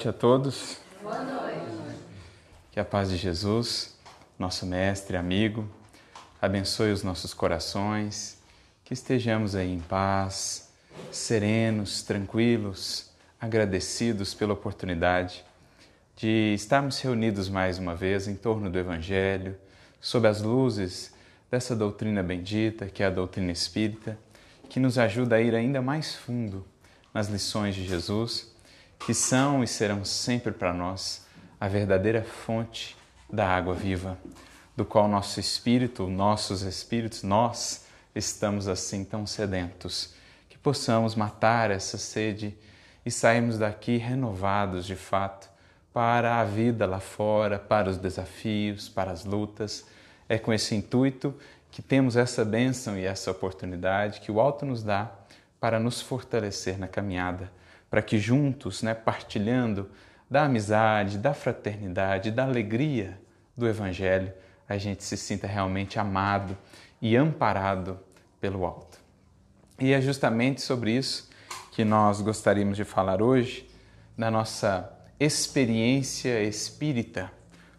noite a todos. Boa noite. Que a paz de Jesus, nosso mestre, amigo, abençoe os nossos corações, que estejamos aí em paz, serenos, tranquilos, agradecidos pela oportunidade de estarmos reunidos mais uma vez em torno do Evangelho, sob as luzes dessa doutrina bendita, que é a doutrina espírita, que nos ajuda a ir ainda mais fundo nas lições de Jesus que são e serão sempre para nós a verdadeira fonte da água viva, do qual nosso espírito, nossos espíritos, nós estamos assim tão sedentos, que possamos matar essa sede e sairmos daqui renovados de fato para a vida lá fora, para os desafios, para as lutas. É com esse intuito que temos essa bênção e essa oportunidade que o alto nos dá para nos fortalecer na caminhada para que juntos, né, partilhando da amizade, da fraternidade, da alegria do Evangelho, a gente se sinta realmente amado e amparado pelo alto. E é justamente sobre isso que nós gostaríamos de falar hoje, na nossa experiência espírita,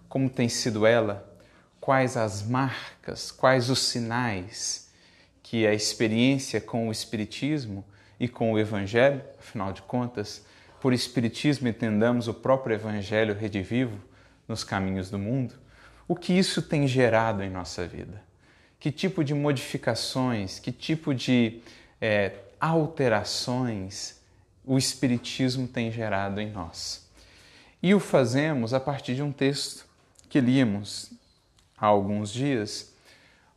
como tem sido ela, quais as marcas, quais os sinais que a experiência com o Espiritismo e com o Evangelho, afinal de contas, por Espiritismo entendamos o próprio Evangelho redivivo nos caminhos do mundo, o que isso tem gerado em nossa vida? Que tipo de modificações, que tipo de é, alterações o Espiritismo tem gerado em nós? E o fazemos a partir de um texto que líamos há alguns dias,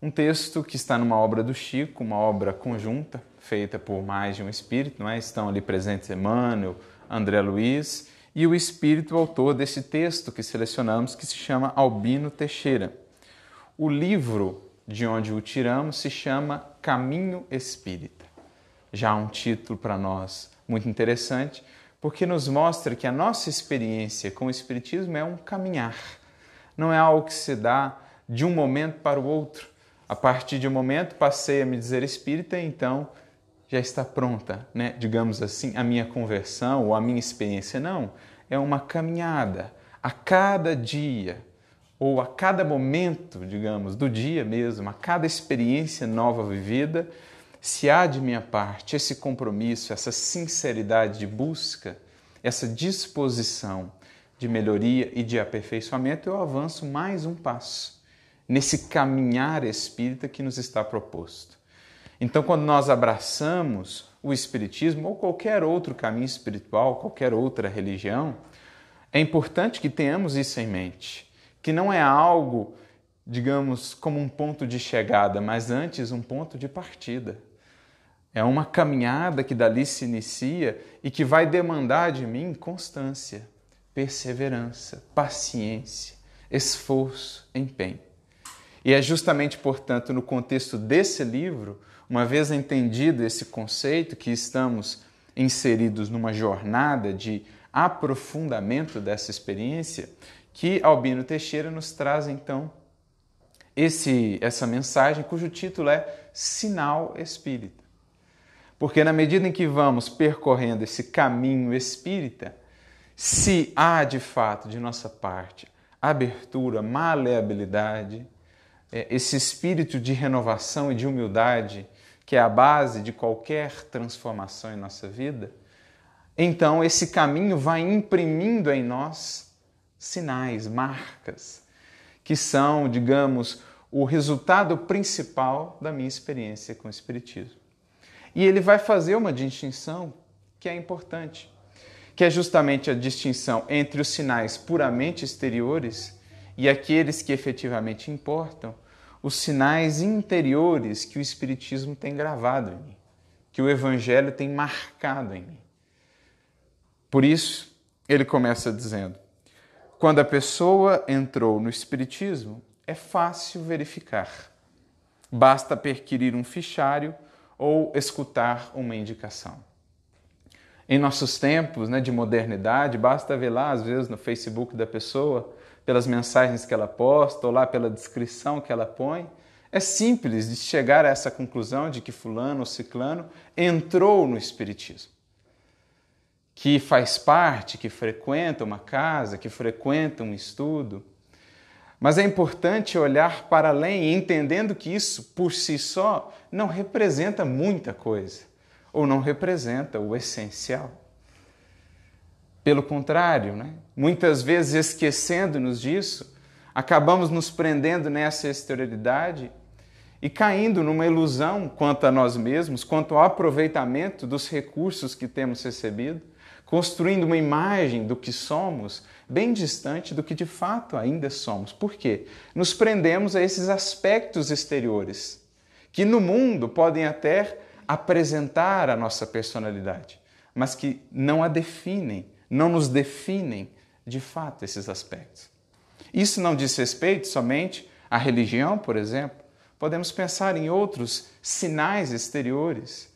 um texto que está numa obra do Chico, uma obra conjunta, feita por mais de um espírito, não é? estão ali presentes Emmanuel, André Luiz e o espírito autor desse texto que selecionamos, que se chama Albino Teixeira. O livro de onde o tiramos se chama Caminho Espírita. Já um título para nós muito interessante, porque nos mostra que a nossa experiência com o Espiritismo é um caminhar, não é algo que se dá de um momento para o outro. A partir de um momento passei a me dizer espírita, então já está pronta, né? digamos assim, a minha conversão ou a minha experiência. Não, é uma caminhada. A cada dia, ou a cada momento, digamos, do dia mesmo, a cada experiência nova vivida, se há de minha parte esse compromisso, essa sinceridade de busca, essa disposição de melhoria e de aperfeiçoamento, eu avanço mais um passo nesse caminhar espírita que nos está proposto. Então, quando nós abraçamos o Espiritismo ou qualquer outro caminho espiritual, qualquer outra religião, é importante que tenhamos isso em mente, que não é algo, digamos, como um ponto de chegada, mas antes um ponto de partida. É uma caminhada que dali se inicia e que vai demandar de mim constância, perseverança, paciência, esforço, empenho. E é justamente, portanto, no contexto desse livro uma vez entendido esse conceito, que estamos inseridos numa jornada de aprofundamento dessa experiência, que Albino Teixeira nos traz então esse, essa mensagem cujo título é Sinal Espírita. Porque na medida em que vamos percorrendo esse caminho espírita, se há de fato de nossa parte abertura, maleabilidade, é, esse espírito de renovação e de humildade que é a base de qualquer transformação em nossa vida, então esse caminho vai imprimindo em nós sinais, marcas, que são, digamos, o resultado principal da minha experiência com o Espiritismo. E ele vai fazer uma distinção que é importante, que é justamente a distinção entre os sinais puramente exteriores e aqueles que efetivamente importam, os sinais interiores que o Espiritismo tem gravado em mim, que o Evangelho tem marcado em mim. Por isso, ele começa dizendo: quando a pessoa entrou no Espiritismo, é fácil verificar. Basta perquirir um fichário ou escutar uma indicação. Em nossos tempos né, de modernidade, basta ver lá, às vezes, no Facebook da pessoa, pelas mensagens que ela posta ou lá pela descrição que ela põe. É simples de chegar a essa conclusão de que fulano ou ciclano entrou no espiritismo. que faz parte, que frequenta uma casa, que frequenta um estudo. Mas é importante olhar para além, entendendo que isso por si só não representa muita coisa, ou não representa o essencial. Pelo contrário, né? muitas vezes esquecendo-nos disso, acabamos nos prendendo nessa exterioridade e caindo numa ilusão quanto a nós mesmos, quanto ao aproveitamento dos recursos que temos recebido, construindo uma imagem do que somos bem distante do que de fato ainda somos. Por quê? Nos prendemos a esses aspectos exteriores que no mundo podem até apresentar a nossa personalidade, mas que não a definem, não nos definem de fato esses aspectos. Isso não diz respeito somente à religião, por exemplo, podemos pensar em outros sinais exteriores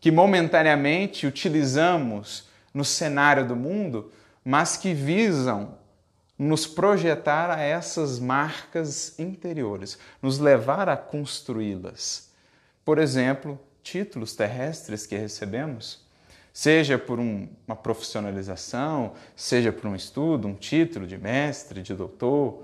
que momentaneamente utilizamos no cenário do mundo, mas que visam nos projetar a essas marcas interiores, nos levar a construí-las. Por exemplo, títulos terrestres que recebemos, seja por um, uma profissionalização, seja por um estudo, um título de mestre, de doutor,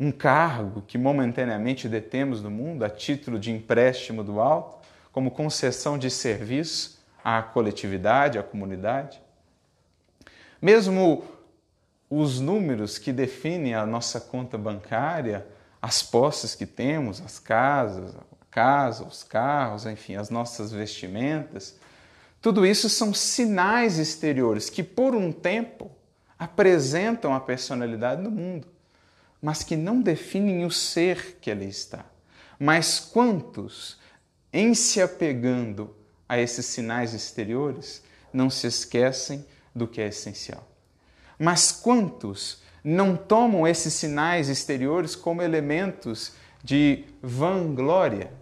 um cargo que momentaneamente detemos no mundo a título de empréstimo do alto, como concessão de serviço à coletividade, à comunidade. Mesmo os números que definem a nossa conta bancária, as posses que temos, as casas, a casa, os carros, enfim, as nossas vestimentas, tudo isso são sinais exteriores que, por um tempo, apresentam a personalidade do mundo mas que não definem o ser que ali está. Mas quantos, em se apegando a esses sinais exteriores, não se esquecem do que é essencial? Mas quantos não tomam esses sinais exteriores como elementos de vanglória?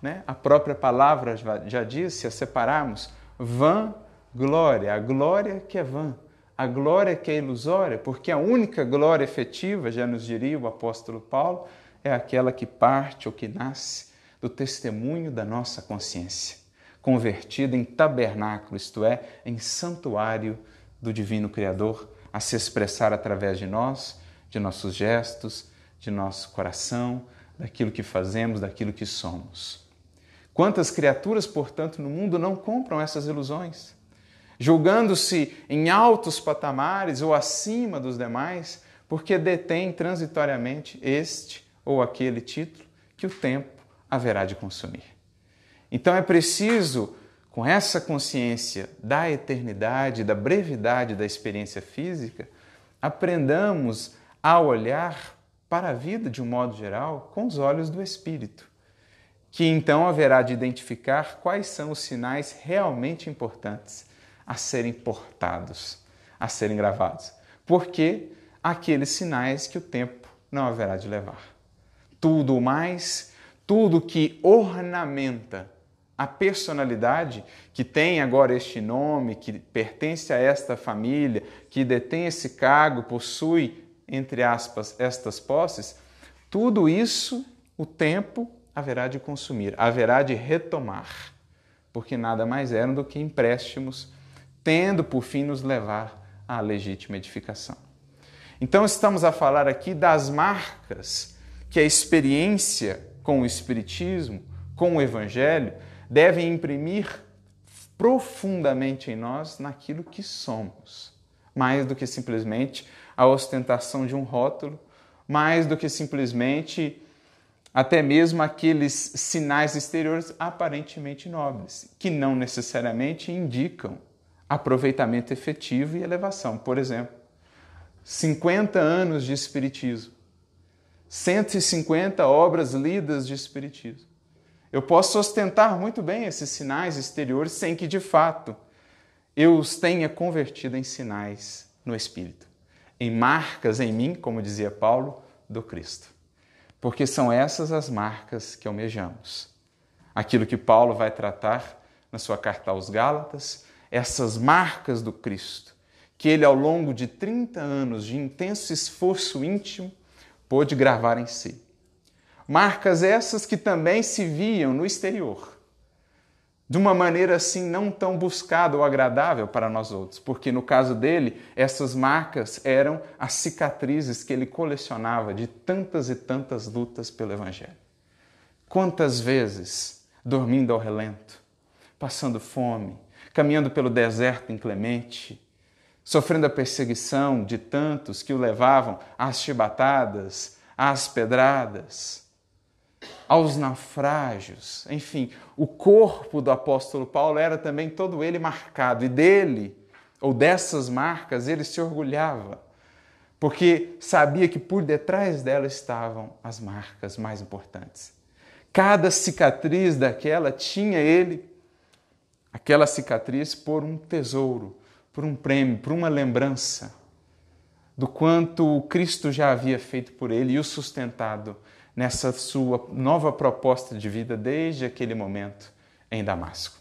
Né? A própria palavra já diz, se a separarmos, vanglória, a glória que é vã a glória que é ilusória, porque a única glória efetiva, já nos diria o apóstolo Paulo, é aquela que parte ou que nasce do testemunho da nossa consciência, convertida em tabernáculo, isto é, em santuário do Divino Criador, a se expressar através de nós, de nossos gestos, de nosso coração, daquilo que fazemos, daquilo que somos. Quantas criaturas, portanto, no mundo não compram essas ilusões? julgando-se em altos patamares ou acima dos demais, porque detém transitoriamente este ou aquele título que o tempo haverá de consumir. Então é preciso, com essa consciência da eternidade, da brevidade da experiência física, aprendamos a olhar para a vida de um modo geral com os olhos do Espírito, que então haverá de identificar quais são os sinais realmente importantes a serem portados, a serem gravados. Porque aqueles sinais que o tempo não haverá de levar. Tudo mais, tudo que ornamenta a personalidade que tem agora este nome, que pertence a esta família, que detém esse cargo, possui, entre aspas, estas posses, tudo isso o tempo haverá de consumir, haverá de retomar, porque nada mais eram do que empréstimos tendo por fim nos levar à legítima edificação. Então, estamos a falar aqui das marcas que a experiência com o Espiritismo, com o Evangelho, devem imprimir profundamente em nós naquilo que somos, mais do que simplesmente a ostentação de um rótulo, mais do que simplesmente até mesmo aqueles sinais exteriores aparentemente nobres, que não necessariamente indicam aproveitamento efetivo e elevação. Por exemplo, 50 anos de Espiritismo, 150 obras lidas de Espiritismo. Eu posso ostentar muito bem esses sinais exteriores sem que, de fato, eu os tenha convertido em sinais no Espírito, em marcas em mim, como dizia Paulo, do Cristo. Porque são essas as marcas que almejamos. Aquilo que Paulo vai tratar na sua carta aos Gálatas, essas marcas do Cristo, que ele, ao longo de 30 anos de intenso esforço íntimo, pôde gravar em si. Marcas essas que também se viam no exterior. De uma maneira assim não tão buscada ou agradável para nós outros, porque no caso dele, essas marcas eram as cicatrizes que ele colecionava de tantas e tantas lutas pelo Evangelho. Quantas vezes, dormindo ao relento, passando fome, caminhando pelo deserto inclemente, sofrendo a perseguição de tantos que o levavam às chibatadas, às pedradas, aos naufrágios. Enfim, o corpo do apóstolo Paulo era também todo ele marcado, e dele, ou dessas marcas, ele se orgulhava, porque sabia que por detrás dela estavam as marcas mais importantes. Cada cicatriz daquela tinha ele, aquela cicatriz, por um tesouro, por um prêmio, por uma lembrança do quanto Cristo já havia feito por ele e o sustentado nessa sua nova proposta de vida desde aquele momento em Damasco.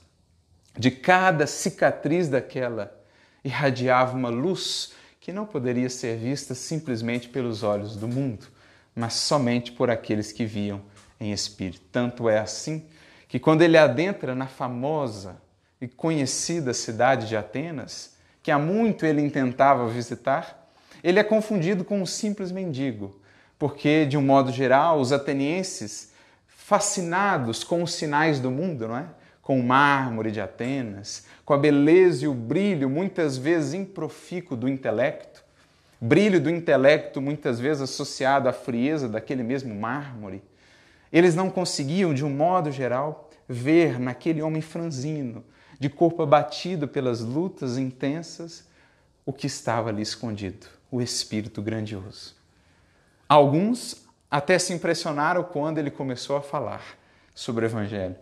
De cada cicatriz daquela irradiava uma luz que não poderia ser vista simplesmente pelos olhos do mundo, mas somente por aqueles que viam em espírito. Tanto é assim que quando ele adentra na famosa e conhecida cidade de Atenas, que há muito ele intentava visitar, ele é confundido com um simples mendigo porque, de um modo geral, os atenienses, fascinados com os sinais do mundo, não é? com o mármore de Atenas, com a beleza e o brilho, muitas vezes improfícuo do intelecto, brilho do intelecto muitas vezes associado à frieza daquele mesmo mármore, eles não conseguiam, de um modo geral, ver naquele homem franzino, de corpo abatido pelas lutas intensas, o que estava ali escondido, o espírito grandioso. Alguns até se impressionaram quando ele começou a falar sobre o Evangelho,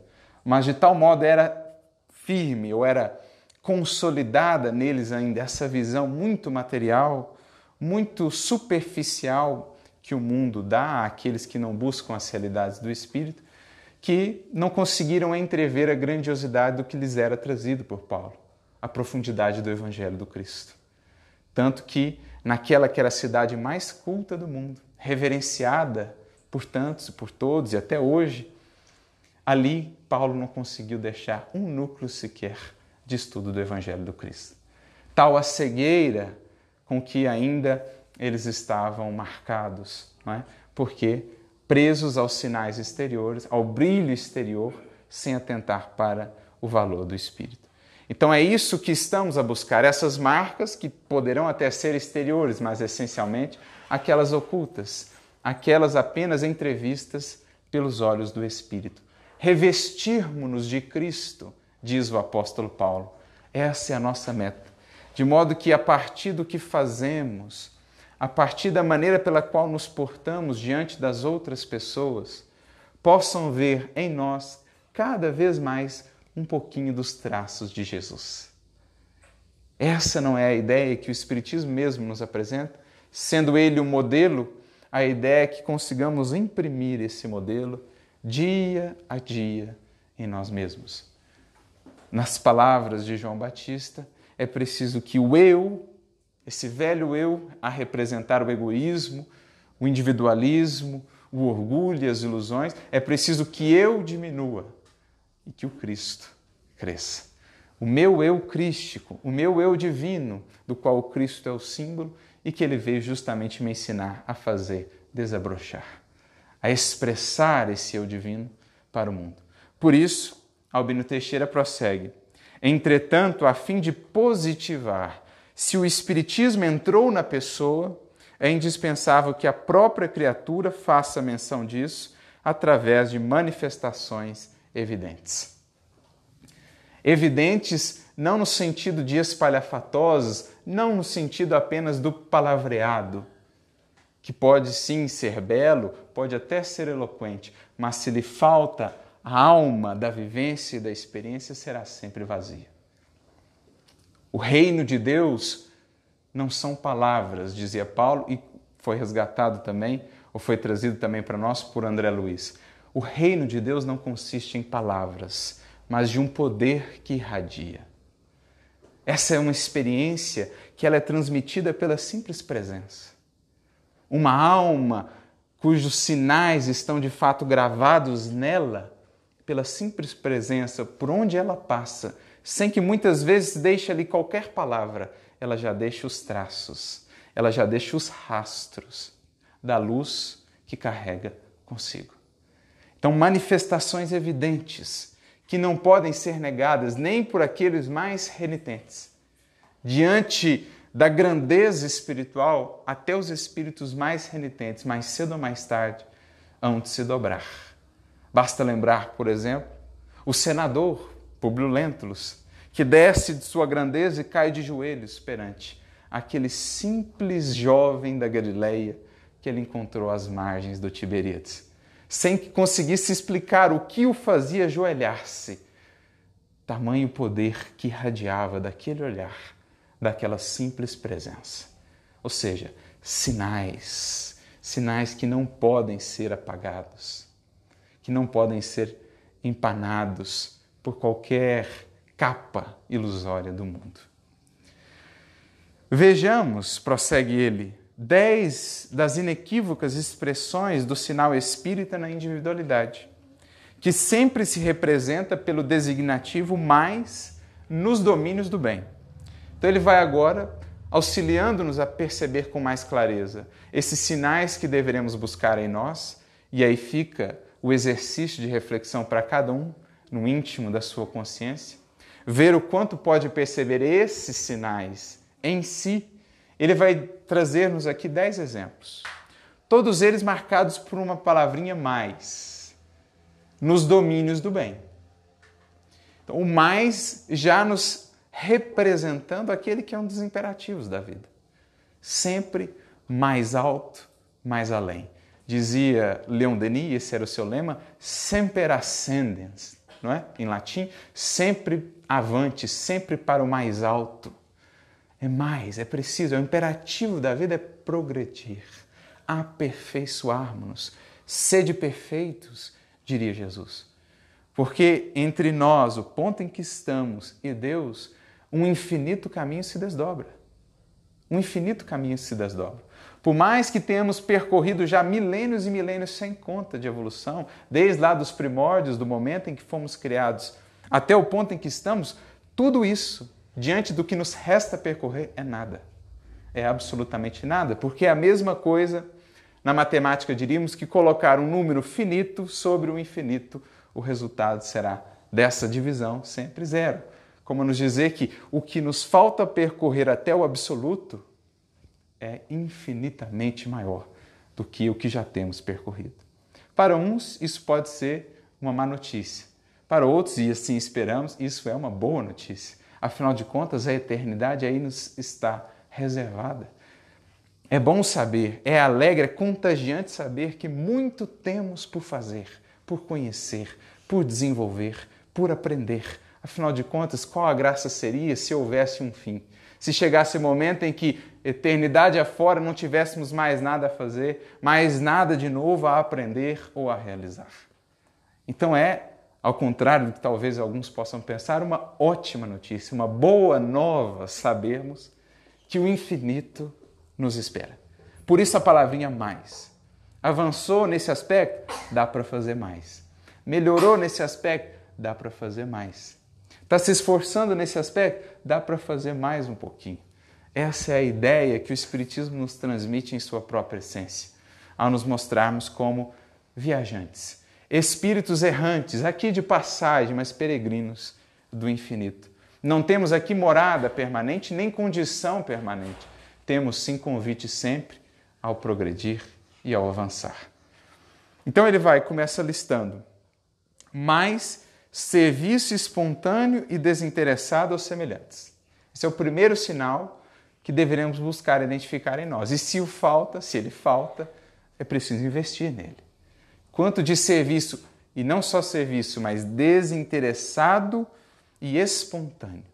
mas de tal modo era firme ou era consolidada neles ainda essa visão muito material, muito superficial que o mundo dá àqueles que não buscam as realidades do Espírito, que não conseguiram entrever a grandiosidade do que lhes era trazido por Paulo, a profundidade do Evangelho do Cristo. Tanto que, naquela que era a cidade mais culta do mundo, reverenciada por tantos, por todos e até hoje, ali Paulo não conseguiu deixar um núcleo sequer de estudo do Evangelho do Cristo. Tal a cegueira com que ainda eles estavam marcados, é? porque presos aos sinais exteriores, ao brilho exterior, sem atentar para o valor do Espírito. Então é isso que estamos a buscar, essas marcas que poderão até ser exteriores, mas essencialmente aquelas ocultas, aquelas apenas entrevistas pelos olhos do Espírito. Revestirmos-nos de Cristo, diz o apóstolo Paulo. Essa é a nossa meta. De modo que a partir do que fazemos, a partir da maneira pela qual nos portamos diante das outras pessoas, possam ver em nós cada vez mais um pouquinho dos traços de Jesus. Essa não é a ideia que o Espiritismo mesmo nos apresenta? Sendo ele o modelo, a ideia é que consigamos imprimir esse modelo dia a dia em nós mesmos. Nas palavras de João Batista, é preciso que o eu, esse velho eu, a representar o egoísmo, o individualismo, o orgulho e as ilusões, é preciso que eu diminua e que o Cristo cresça. O meu eu crístico, o meu eu divino, do qual o Cristo é o símbolo, e que ele veio justamente me ensinar a fazer desabrochar, a expressar esse eu divino para o mundo. Por isso, Albino Teixeira prossegue. Entretanto, a fim de positivar se o Espiritismo entrou na pessoa, é indispensável que a própria criatura faça menção disso através de manifestações evidentes. Evidentes não no sentido de espalhafatosos, não no sentido apenas do palavreado, que pode sim ser belo, pode até ser eloquente, mas se lhe falta a alma da vivência e da experiência, será sempre vazia. O reino de Deus não são palavras, dizia Paulo, e foi resgatado também, ou foi trazido também para nós por André Luiz. O reino de Deus não consiste em palavras, mas de um poder que irradia. Essa é uma experiência que ela é transmitida pela simples presença. Uma alma cujos sinais estão de fato gravados nela pela simples presença, por onde ela passa, sem que muitas vezes deixe ali qualquer palavra, ela já deixa os traços, ela já deixa os rastros da luz que carrega consigo. Então, manifestações evidentes que não podem ser negadas nem por aqueles mais renitentes. Diante da grandeza espiritual, até os espíritos mais renitentes, mais cedo ou mais tarde, hão de se dobrar. Basta lembrar, por exemplo, o senador Publio Lentulus, que desce de sua grandeza e cai de joelhos perante aquele simples jovem da Galileia que ele encontrou às margens do Tiberíades, sem que conseguisse explicar o que o fazia ajoelhar-se. Tamanho poder que irradiava daquele olhar, daquela simples presença. Ou seja, sinais, sinais que não podem ser apagados, que não podem ser empanados por qualquer capa ilusória do mundo. Vejamos, prossegue ele, dez das inequívocas expressões do sinal espírita na individualidade, que sempre se representa pelo designativo mais nos domínios do bem. Então ele vai agora auxiliando-nos a perceber com mais clareza esses sinais que deveremos buscar em nós, e aí fica o exercício de reflexão para cada um no íntimo da sua consciência ver o quanto pode perceber esses sinais em si, ele vai trazer-nos aqui dez exemplos. Todos eles marcados por uma palavrinha mais, nos domínios do bem. Então, o mais já nos representando aquele que é um dos imperativos da vida. Sempre mais alto, mais além. Dizia Leon Denis, esse era o seu lema, semper ascendens, não é? Em latim, sempre avante, sempre para o mais alto. É mais, é preciso, é o imperativo da vida é progredir, aperfeiçoarmos-nos, sede perfeitos, diria Jesus. Porque entre nós, o ponto em que estamos, e Deus, um infinito caminho se desdobra. Um infinito caminho se desdobra. Por mais que tenhamos percorrido já milênios e milênios sem conta de evolução, desde lá dos primórdios, do momento em que fomos criados até o ponto em que estamos, tudo isso, diante do que nos resta percorrer, é nada. É absolutamente nada, porque é a mesma coisa, na matemática diríamos, que colocar um número finito sobre o infinito, o resultado será dessa divisão sempre zero. Como nos dizer que o que nos falta percorrer até o absoluto é infinitamente maior do que o que já temos percorrido. Para uns, isso pode ser uma má notícia. Para outros, e assim esperamos, isso é uma boa notícia. Afinal de contas, a eternidade aí nos está reservada. É bom saber, é alegre, é contagiante saber que muito temos por fazer, por conhecer, por desenvolver, por aprender. Afinal de contas, qual a graça seria se houvesse um fim? Se chegasse o momento em que eternidade afora não tivéssemos mais nada a fazer, mais nada de novo a aprender ou a realizar. Então é ao contrário do que talvez alguns possam pensar, uma ótima notícia, uma boa nova sabermos que o infinito nos espera. Por isso a palavrinha mais. Avançou nesse aspecto? Dá para fazer mais. Melhorou nesse aspecto? Dá para fazer mais. Está se esforçando nesse aspecto? Dá para fazer mais um pouquinho. Essa é a ideia que o Espiritismo nos transmite em sua própria essência, ao nos mostrarmos como viajantes espíritos errantes, aqui de passagem, mas peregrinos do infinito. Não temos aqui morada permanente nem condição permanente. Temos sim convite sempre ao progredir e ao avançar. Então ele vai, começa listando: mais serviço espontâneo e desinteressado aos semelhantes. Esse é o primeiro sinal que deveremos buscar identificar em nós. E se o falta, se ele falta, é preciso investir nele quanto de serviço, e não só serviço, mas desinteressado e espontâneo.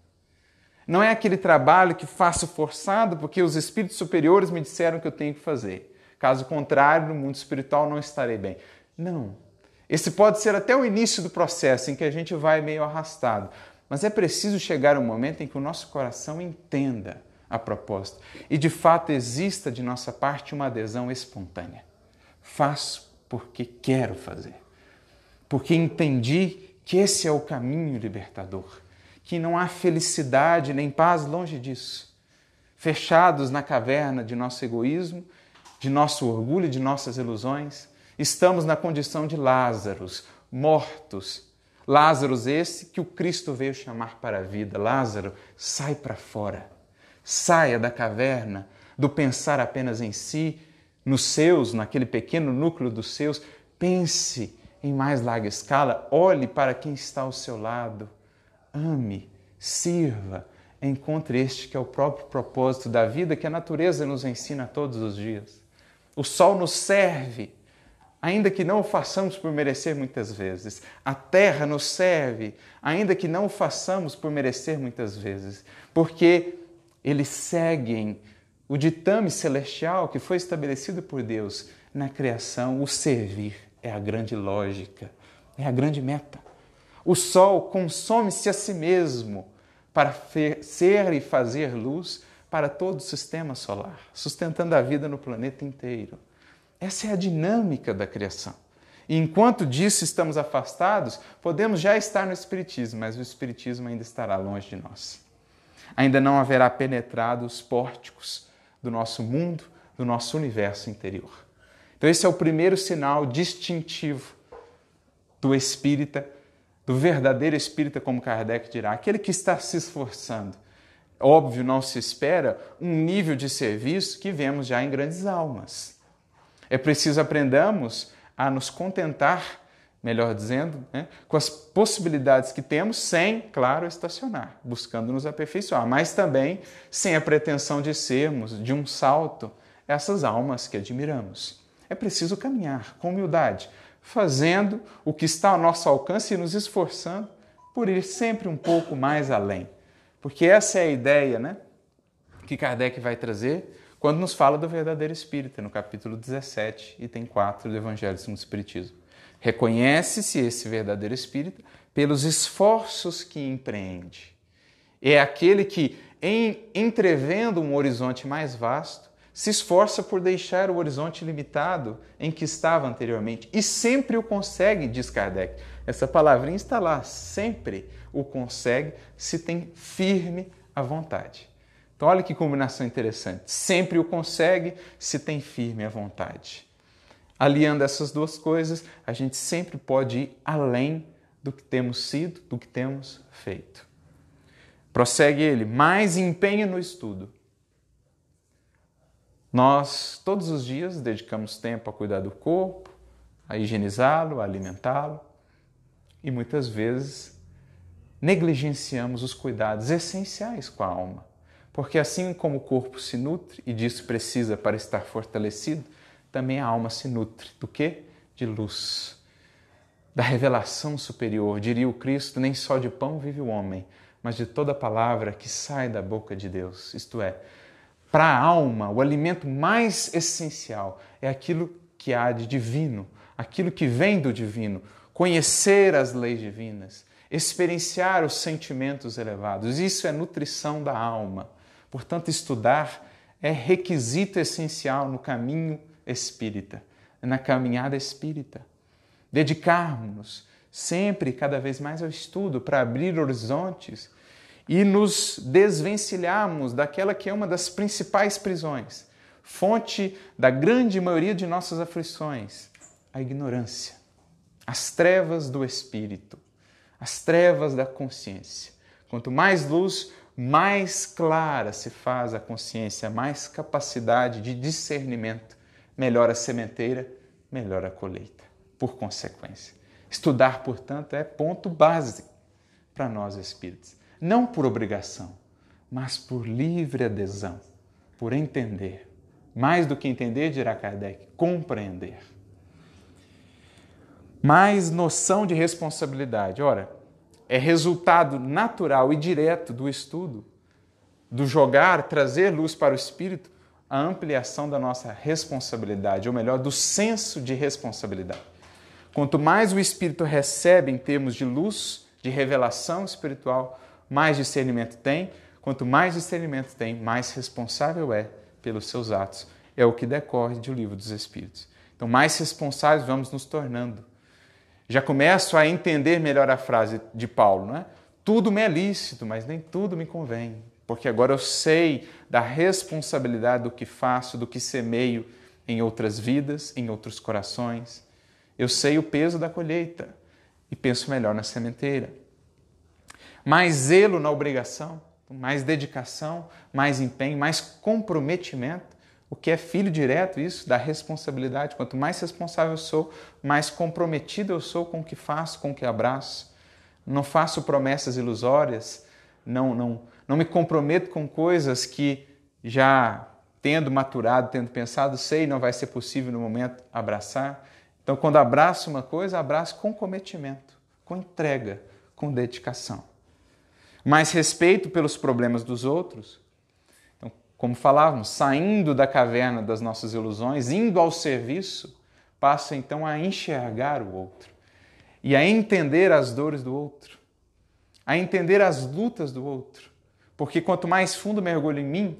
Não é aquele trabalho que faço forçado porque os espíritos superiores me disseram que eu tenho que fazer. Caso contrário, no mundo espiritual não estarei bem. Não. Esse pode ser até o início do processo em que a gente vai meio arrastado. Mas é preciso chegar um momento em que o nosso coração entenda a proposta e de fato exista de nossa parte uma adesão espontânea. Faço porque quero fazer. porque entendi que esse é o caminho libertador, que não há felicidade nem paz longe disso. Fechados na caverna de nosso egoísmo, de nosso orgulho, de nossas ilusões, estamos na condição de Lázaros, mortos. Lázaros esse que o Cristo veio chamar para a vida. Lázaro, sai para fora. Saia da caverna, do pensar apenas em si, nos seus, naquele pequeno núcleo dos seus. Pense em mais larga escala, olhe para quem está ao seu lado. Ame, sirva, encontre este que é o próprio propósito da vida que a natureza nos ensina todos os dias. O sol nos serve ainda que não o façamos por merecer muitas vezes. A terra nos serve, ainda que não o façamos por merecer muitas vezes, porque eles seguem o ditame celestial que foi estabelecido por Deus na criação. O servir é a grande lógica, é a grande meta. O sol consome-se a si mesmo para ser e fazer luz para todo o sistema solar, sustentando a vida no planeta inteiro. Essa é a dinâmica da criação. E enquanto disso estamos afastados, podemos já estar no Espiritismo, mas o Espiritismo ainda estará longe de nós. Ainda não haverá penetrado os pórticos do nosso mundo, do nosso universo interior. Então, esse é o primeiro sinal distintivo do espírita, do verdadeiro espírita, como Kardec dirá, aquele que está se esforçando. Óbvio, não se espera um nível de serviço que vemos já em grandes almas. É preciso aprendamos a nos contentar, melhor dizendo, né, com as possibilidades que temos, sem, claro, estacionar, buscando nos aperfeiçoar, mas também sem a pretensão de sermos, de um salto, essas almas que admiramos. É preciso caminhar com humildade, fazendo o que está ao nosso alcance e nos esforçando por ir sempre um pouco mais além. Porque essa é a ideia né, que Kardec vai trazer quando nos fala do verdadeiro espírita, no capítulo 17, item 4 do Evangelho segundo o Espiritismo. Reconhece-se esse verdadeiro espírita pelos esforços que empreende. É aquele que, em entrevendo um horizonte mais vasto, se esforça por deixar o horizonte limitado em que estava anteriormente. E sempre o consegue, diz Kardec. Essa palavrinha está lá, sempre o consegue se tem firme a vontade. Então, olha que combinação interessante. Sempre o consegue se tem firme a vontade. Aliando essas duas coisas, a gente sempre pode ir além do que temos sido, do que temos feito. Prossegue ele, mais empenho no estudo. Nós, todos os dias, dedicamos tempo a cuidar do corpo, a higienizá-lo, a alimentá-lo, e muitas vezes negligenciamos os cuidados essenciais com a alma. Porque assim como o corpo se nutre e disso precisa para estar fortalecido, também a alma se nutre do que? De luz, da revelação superior. Diria o Cristo: nem só de pão vive o homem, mas de toda palavra que sai da boca de Deus. Isto é, para a alma, o alimento mais essencial é aquilo que há de divino, aquilo que vem do divino, conhecer as leis divinas, experienciar os sentimentos elevados. Isso é nutrição da alma. Portanto, estudar é requisito essencial no caminho espírita, na caminhada espírita. Dedicarmos-nos sempre cada vez mais ao estudo para abrir horizontes e nos desvencilharmos daquela que é uma das principais prisões, fonte da grande maioria de nossas aflições, a ignorância, as trevas do espírito, as trevas da consciência. Quanto mais luz, mais clara se faz a consciência, mais capacidade de discernimento, melhor a sementeira, melhor a colheita, por consequência. Estudar, portanto, é ponto base para nós espíritos. Não por obrigação, mas por livre adesão, por entender. Mais do que entender, dirá Kardec, compreender. Mais noção de responsabilidade. Ora, é resultado natural e direto do estudo, do jogar, trazer luz para o espírito, a ampliação da nossa responsabilidade, ou melhor, do senso de responsabilidade. Quanto mais o espírito recebe em termos de luz, de revelação espiritual, mais discernimento tem. Quanto mais discernimento tem, mais responsável é pelos seus atos. É o que decorre do livro dos Espíritos. Então, mais responsáveis vamos nos tornando Já começo a entender melhor a frase de Paulo, não é? Tudo me é lícito, mas nem tudo me convém, porque agora eu sei da responsabilidade do que faço, do que semeio em outras vidas, em outros corações. Eu sei o peso da colheita e penso melhor na sementeira. Mais zelo na obrigação, mais dedicação, mais empenho, mais comprometimento. O que é filho direto, isso, da responsabilidade. Quanto mais responsável eu sou, mais comprometido eu sou com o que faço, com o que abraço. Não faço promessas ilusórias, não, não, não me comprometo com coisas que já tendo maturado, tendo pensado, sei não vai ser possível no momento abraçar. Então, quando abraço uma coisa, abraço com cometimento, com entrega, com dedicação. Mais respeito pelos problemas dos outros. Então, como falávamos, saindo da caverna das nossas ilusões, indo ao serviço, passo então a enxergar o outro e a entender as dores do outro, a entender as lutas do outro. Porque quanto mais fundo mergulho em mim,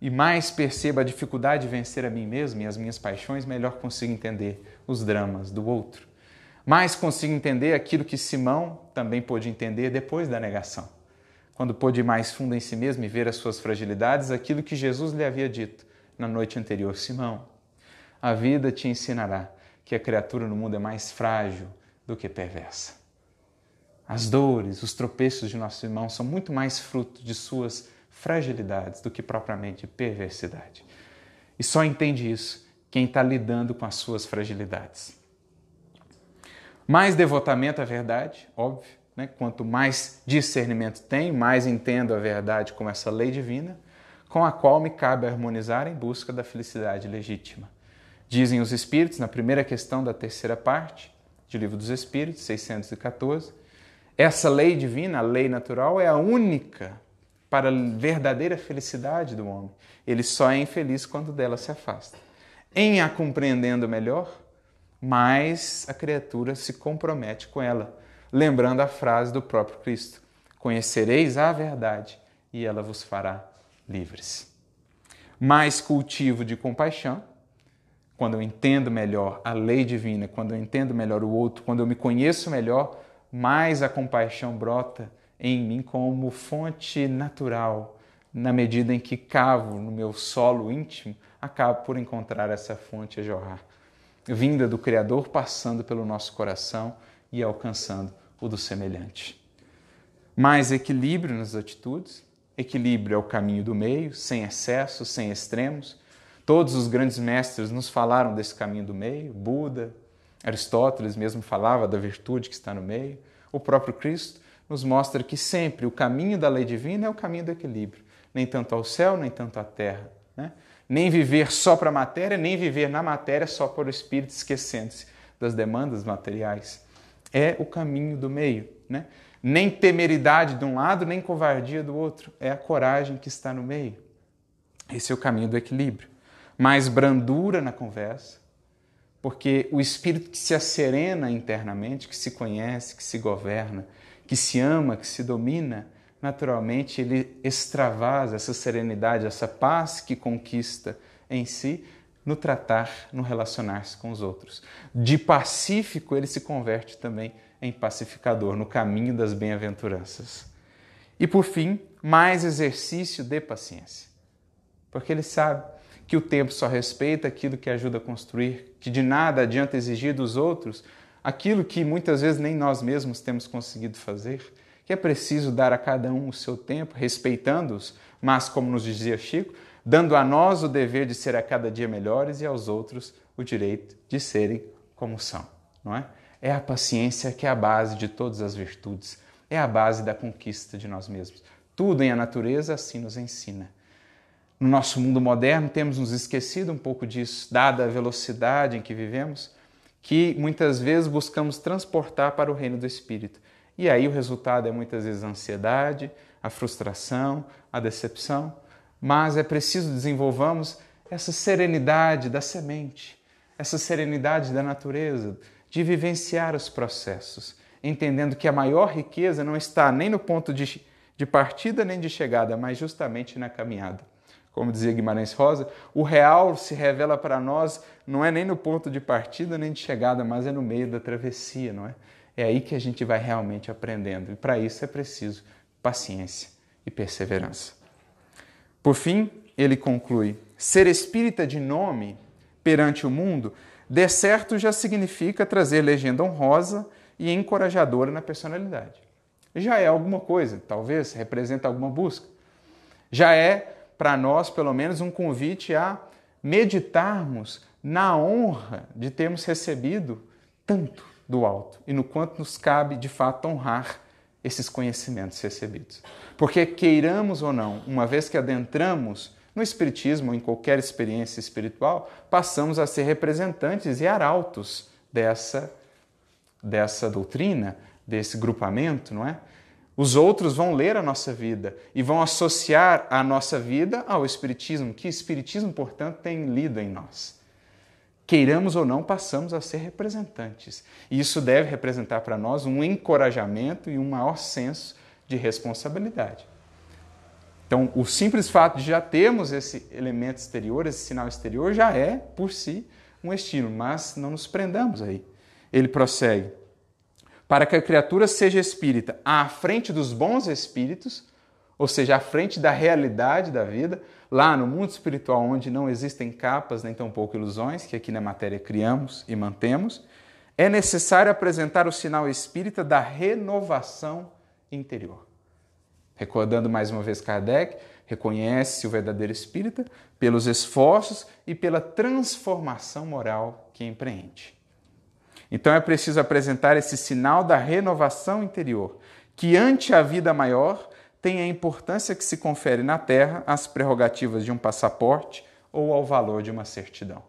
e mais percebo a dificuldade de vencer a mim mesmo e as minhas paixões, melhor consigo entender os dramas do outro. Mais consigo entender aquilo que Simão também pôde entender depois da negação. Quando pôde ir mais fundo em si mesmo e ver as suas fragilidades, aquilo que Jesus lhe havia dito na noite anterior: Simão, a vida te ensinará que a criatura no mundo é mais frágil do que perversa. As dores, os tropeços de nosso irmão são muito mais fruto de suas fragilidades do que propriamente perversidade. E só entende isso quem está lidando com as suas fragilidades. Mais devotamento à verdade, óbvio. Né? Quanto mais discernimento tenho, mais entendo a verdade como essa lei divina, com a qual me cabe harmonizar em busca da felicidade legítima. Dizem os Espíritos, na primeira questão da terceira parte, de Livro dos Espíritos, 614, essa lei divina, a lei natural, é a única para a verdadeira felicidade do homem. Ele só é infeliz quando dela se afasta. Em a compreendendo melhor, mais a criatura se compromete com ela, lembrando a frase do próprio Cristo: Conhecereis a verdade e ela vos fará livres. Mais cultivo de compaixão, quando eu entendo melhor a lei divina, quando eu entendo melhor o outro, quando eu me conheço melhor, mais a compaixão brota em mim como fonte natural, na medida em que cavo no meu solo íntimo, acabo por encontrar essa fonte a jorrar, vinda do Criador, passando pelo nosso coração e alcançando o do semelhante. Mais equilíbrio nas atitudes, equilíbrio é o caminho do meio, sem excessos, sem extremos. Todos os grandes mestres nos falaram desse caminho do meio, Buda, Aristóteles mesmo falava da virtude que está no meio, o próprio Cristo nos mostra que sempre o caminho da lei divina é o caminho do equilíbrio. Nem tanto ao céu, nem tanto à terra. Né? Nem viver só para a matéria, nem viver na matéria só por o espírito, esquecendo-se das demandas materiais. É o caminho do meio. Né? Nem temeridade de um lado, nem covardia do outro. É a coragem que está no meio. Esse é o caminho do equilíbrio. Mais brandura na conversa, porque o espírito que se acerena internamente, que se conhece, que se governa, que se ama, que se domina, naturalmente ele extravasa essa serenidade, essa paz que conquista em si no tratar, no relacionar-se com os outros. De pacífico, ele se converte também em pacificador, no caminho das bem-aventuranças. E por fim, mais exercício de paciência. Porque ele sabe que o tempo só respeita aquilo que ajuda a construir, que de nada adianta exigir dos outros aquilo que muitas vezes nem nós mesmos temos conseguido fazer, que é preciso dar a cada um o seu tempo, respeitando-os, mas, como nos dizia Chico, dando a nós o dever de ser a cada dia melhores e aos outros o direito de serem como são, não é? É a paciência que é a base de todas as virtudes, é a base da conquista de nós mesmos. Tudo em a natureza assim nos ensina. No nosso mundo moderno temos nos esquecido um pouco disso, dada a velocidade em que vivemos, que muitas vezes buscamos transportar para o reino do Espírito. E aí o resultado é muitas vezes a ansiedade, a frustração, a decepção. Mas é preciso desenvolvamos essa serenidade da semente, essa serenidade da natureza, de vivenciar os processos, entendendo que a maior riqueza não está nem no ponto de, de partida nem de chegada, mas justamente na caminhada. Como dizia Guimarães Rosa, o real se revela para nós não é nem no ponto de partida nem de chegada, mas é no meio da travessia, não é? É aí que a gente vai realmente aprendendo. E para isso é preciso paciência e perseverança. Por fim, ele conclui: ser espírita de nome perante o mundo, de certo já significa trazer legenda honrosa e encorajadora na personalidade. Já é alguma coisa, talvez representa alguma busca. Já é para nós, pelo menos, um convite a meditarmos na honra de termos recebido tanto do alto e no quanto nos cabe de fato honrar esses conhecimentos recebidos. Porque queiramos ou não, uma vez que adentramos no Espiritismo ou em qualquer experiência espiritual, passamos a ser representantes e arautos dessa, dessa doutrina, desse grupamento, não é? Os outros vão ler a nossa vida e vão associar a nossa vida ao Espiritismo, que Espiritismo, portanto, tem lido em nós. Queiramos ou não, passamos a ser representantes. E isso deve representar para nós um encorajamento e um maior senso de responsabilidade. Então, o simples fato de já termos esse elemento exterior, esse sinal exterior, já é, por si, um estímulo, mas não nos prendamos aí. Ele prossegue para que a criatura seja espírita à frente dos bons espíritos, ou seja, à frente da realidade da vida, lá no mundo espiritual onde não existem capas nem tampouco ilusões, que aqui na matéria criamos e mantemos, é necessário apresentar o sinal espírita da renovação interior. Recordando mais uma vez Kardec, reconhece o verdadeiro espírita pelos esforços e pela transformação moral que empreende. Então é preciso apresentar esse sinal da renovação interior, que ante a vida maior tem a importância que se confere na terra às prerrogativas de um passaporte ou ao valor de uma certidão.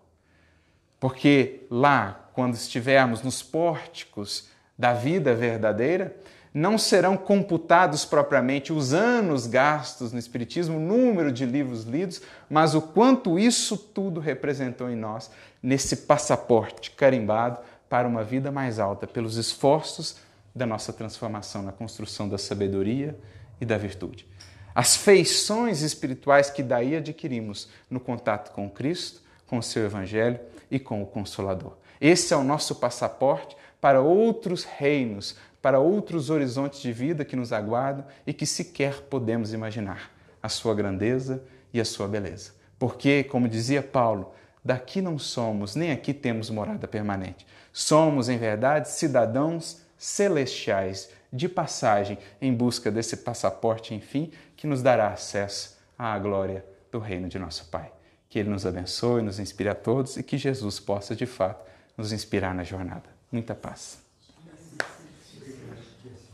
Porque lá, quando estivermos nos pórticos da vida verdadeira, não serão computados propriamente os anos gastos no Espiritismo, o número de livros lidos, mas o quanto isso tudo representou em nós, nesse passaporte carimbado para uma vida mais alta pelos esforços da nossa transformação na construção da sabedoria e da virtude. As feições espirituais que daí adquirimos no contato com Cristo, com o seu Evangelho e com o Consolador. Esse é o nosso passaporte para outros reinos, para outros horizontes de vida que nos aguardam e que sequer podemos imaginar a sua grandeza e a sua beleza. Porque, como dizia Paulo, daqui não somos, nem aqui temos morada permanente. Somos, em verdade, cidadãos celestiais de passagem em busca desse passaporte, enfim, que nos dará acesso à glória do reino de nosso Pai. Que Ele nos abençoe, nos inspire a todos e que Jesus possa, de fato, nos inspirar na jornada. Muita paz.